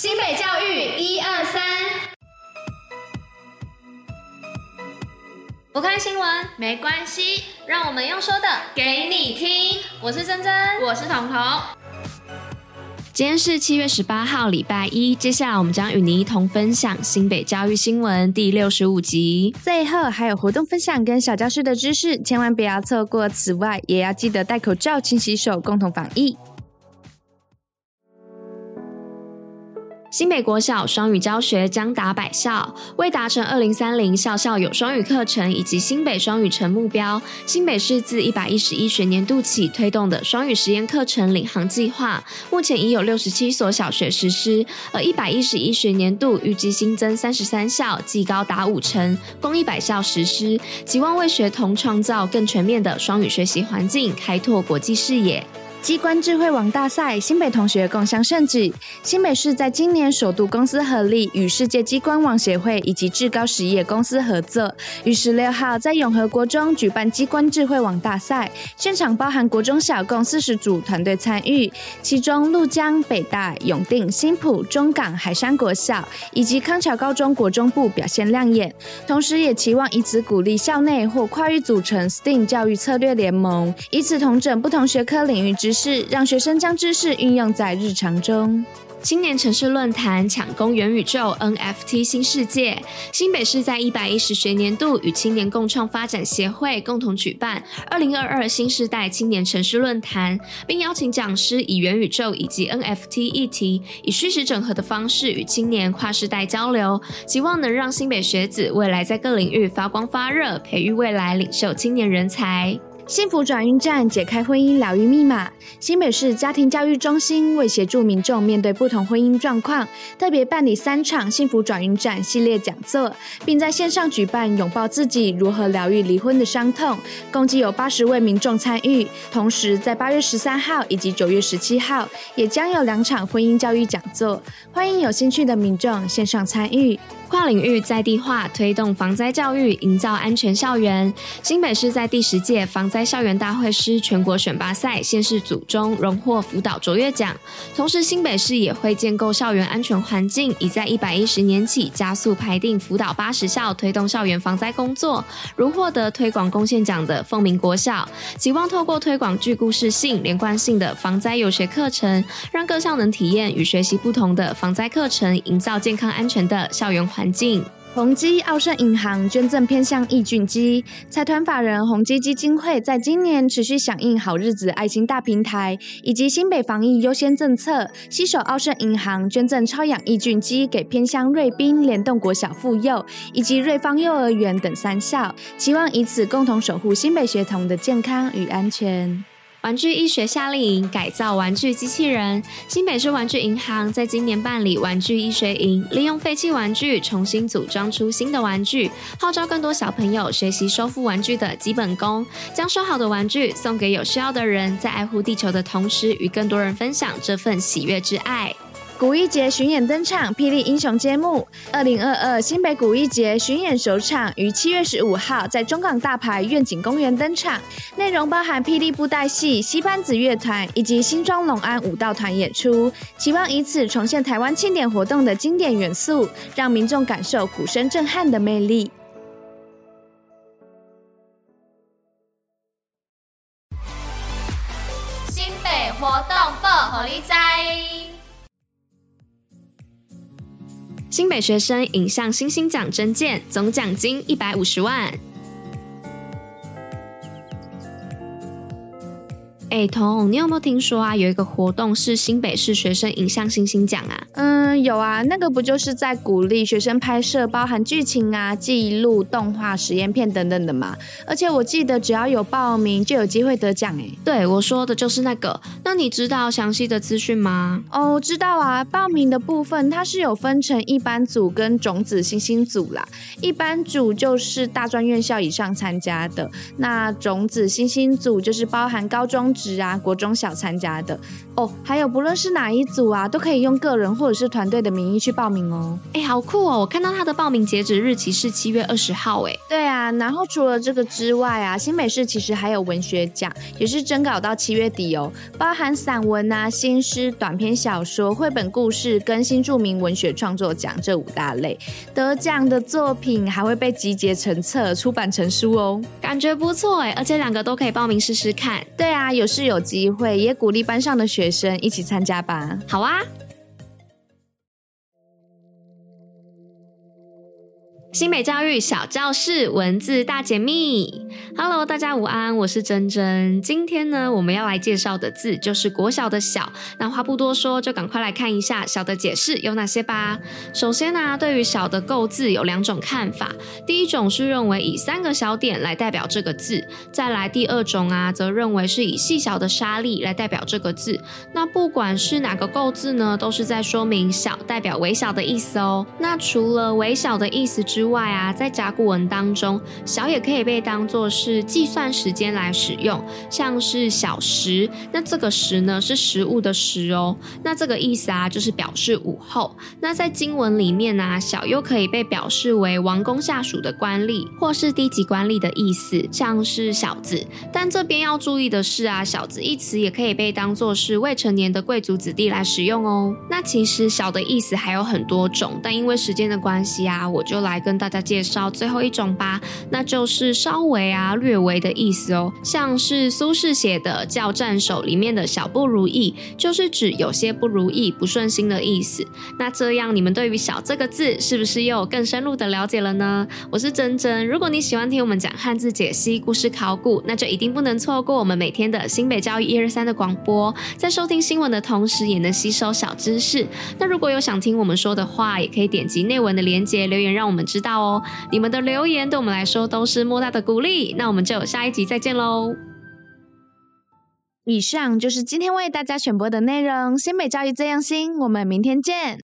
新北教育一二三，不看新闻没关系，让我们用说的给你听。我是珍珍，我是彤彤。今天是七月十八号，礼拜一。接下来我们将与您一同分享新北教育新闻第六十五集。最后还有活动分享跟小教室的知识，千万不要错过。此外，也要记得戴口罩、勤洗手，共同防疫。新北国小双语教学将达百校，为达成二零三零校校有双语课程以及新北双语城目标，新北市自一百一十一学年度起推动的双语实验课程领航计划，目前已有六十七所小学实施，而一百一十一学年度预计新增三十三校，即高达五成，共一百校实施，期望为学童创造更全面的双语学习环境，开拓国际视野。机关智慧网大赛，新北同学共襄盛举。新北市在今年首度公司合力，与世界机关网协会以及志高实业公司合作，于十六号在永和国中举办机关智慧网大赛。现场包含国中小共四十组团队参与，其中鹭江、北大、永定、新埔、中港、海山国小以及康桥高中国中部表现亮眼，同时也期望以此鼓励校内或跨域组成 STEAM 教育策略联盟，以此同整不同学科领域之。知识让学生将知识运用在日常中。青年城市论坛抢攻元宇宙 NFT 新世界，新北市在一百一十学年度与青年共创发展协会共同举办二零二二新世代青年城市论坛，并邀请讲师以元宇宙以及 NFT 议题，以虚实整合的方式与青年跨世代交流，希望能让新北学子未来在各领域发光发热，培育未来领袖青年人才。幸福转运站解开婚姻疗愈密码。新北市家庭教育中心为协助民众面对不同婚姻状况，特别办理三场幸福转运站系列讲座，并在线上举办拥抱自己如何疗愈离婚的伤痛，共计有八十位民众参与。同时，在八月十三号以及九月十七号，也将有两场婚姻教育讲座，欢迎有兴趣的民众线上参与。跨领域在地化，推动防灾教育，营造安全校园。新北市在第十届防灾在校园大会师全国选拔赛县市组中荣获辅导卓越奖。同时，新北市也会建构校园安全环境，已在一百一十年起加速排定辅导八十校，推动校园防灾工作。如获得推广贡献奖的凤鸣国小，希望透过推广具故事性、连贯性的防灾游学课程，让各校能体验与学习不同的防灾课程，营造健康安全的校园环境。宏基奥盛银行捐赠偏向益菌机，财团法人宏基基金会在今年持续响应好日子爱心大平台以及新北防疫优先政策，携手奥盛银行捐赠超氧抑菌机给偏乡瑞滨联动国小妇幼以及瑞芳幼儿园等三校，期望以此共同守护新北学童的健康与安全。玩具医学夏令营改造玩具机器人，新北市玩具银行在今年办理玩具医学营，利用废弃玩具重新组装出新的玩具，号召更多小朋友学习收复玩具的基本功，将收好的玩具送给有需要的人，在爱护地球的同时，与更多人分享这份喜悦之爱。古艺节巡演登场，霹雳英雄揭幕。二零二二新北古艺节巡演首场于七月十五号在中港大排愿景公园登场，内容包含霹雳布袋戏、戏班子乐团以及新庄龙安舞蹈团演出，期望以此重现台湾庆典活动的经典元素，让民众感受鼓声震撼的魅力。新北活动报虎哩知。新北学生影像星星奖征件，总奖金一百五十万。哎，彤，你有没有听说啊？有一个活动是新北市学生影像星星奖啊？嗯，有啊，那个不就是在鼓励学生拍摄包含剧情啊、记录、动画、实验片等等的吗？而且我记得只要有报名就有机会得奖哎。对，我说的就是那个。那你知道详细的资讯吗？哦，知道啊。报名的部分它是有分成一般组跟种子星星组啦。一般组就是大专院校以上参加的，那种子星星组就是包含高中职啊、国中小参加的哦，还有不论是哪一组啊，都可以用个人或者是团团队的名义去报名哦。哎，好酷哦！我看到他的报名截止日期是七月二十号。哎，对啊。然后除了这个之外啊，新北市其实还有文学奖，也是征稿到七月底哦，包含散文啊、新诗、短篇小说、绘本故事跟新著名文学创作奖这五大类。得奖的作品还会被集结成册，出版成书哦，感觉不错哎！而且两个都可以报名试试看。对啊，有事有机会，也鼓励班上的学生一起参加吧。好啊。新北教育小教室文字大解密，Hello，大家午安，我是珍珍。今天呢，我们要来介绍的字就是国小的“小”。那话不多说，就赶快来看一下“小”的解释有哪些吧。首先呢、对于“小”的构字有两种看法。第一种是认为以三个小点来代表这个字，再来第二种啊，则认为是以细小的沙粒来代表这个字。那不管是哪个构字呢，都是在说明“小”代表微小的意思哦。那除了微小的意思之之，外啊，在甲骨文当中，小也可以被当做是计算时间来使用，像是小时，那这个时呢是食物的食哦，那这个意思啊就是表示午后。那在经文里面呢、啊，小又可以被表示为王公下属的官吏或是低级官吏的意思，像是小子。但这边要注意的是啊，小子一词也可以被当作是未成年的贵族子弟来使用哦。那其实小的意思还有很多种，但因为时间的关系啊，我就来跟。大家介绍最后一种吧，那就是稍微啊、略微的意思哦。像是苏轼写的《教战手》里面的小不如意，就是指有些不如意、不顺心的意思。那这样你们对于“小”这个字是不是又有更深入的了解了呢？我是珍珍，如果你喜欢听我们讲汉字解析、故事考古，那就一定不能错过我们每天的新北教育一二三的广播。在收听新闻的同时，也能吸收小知识。那如果有想听我们说的话，也可以点击内文的链接留言，让我们知知道。哦，你们的留言对我们来说都是莫大的鼓励。那我们就下一集再见喽！以上就是今天为大家选播的内容。新北教育这样新，我们明天见。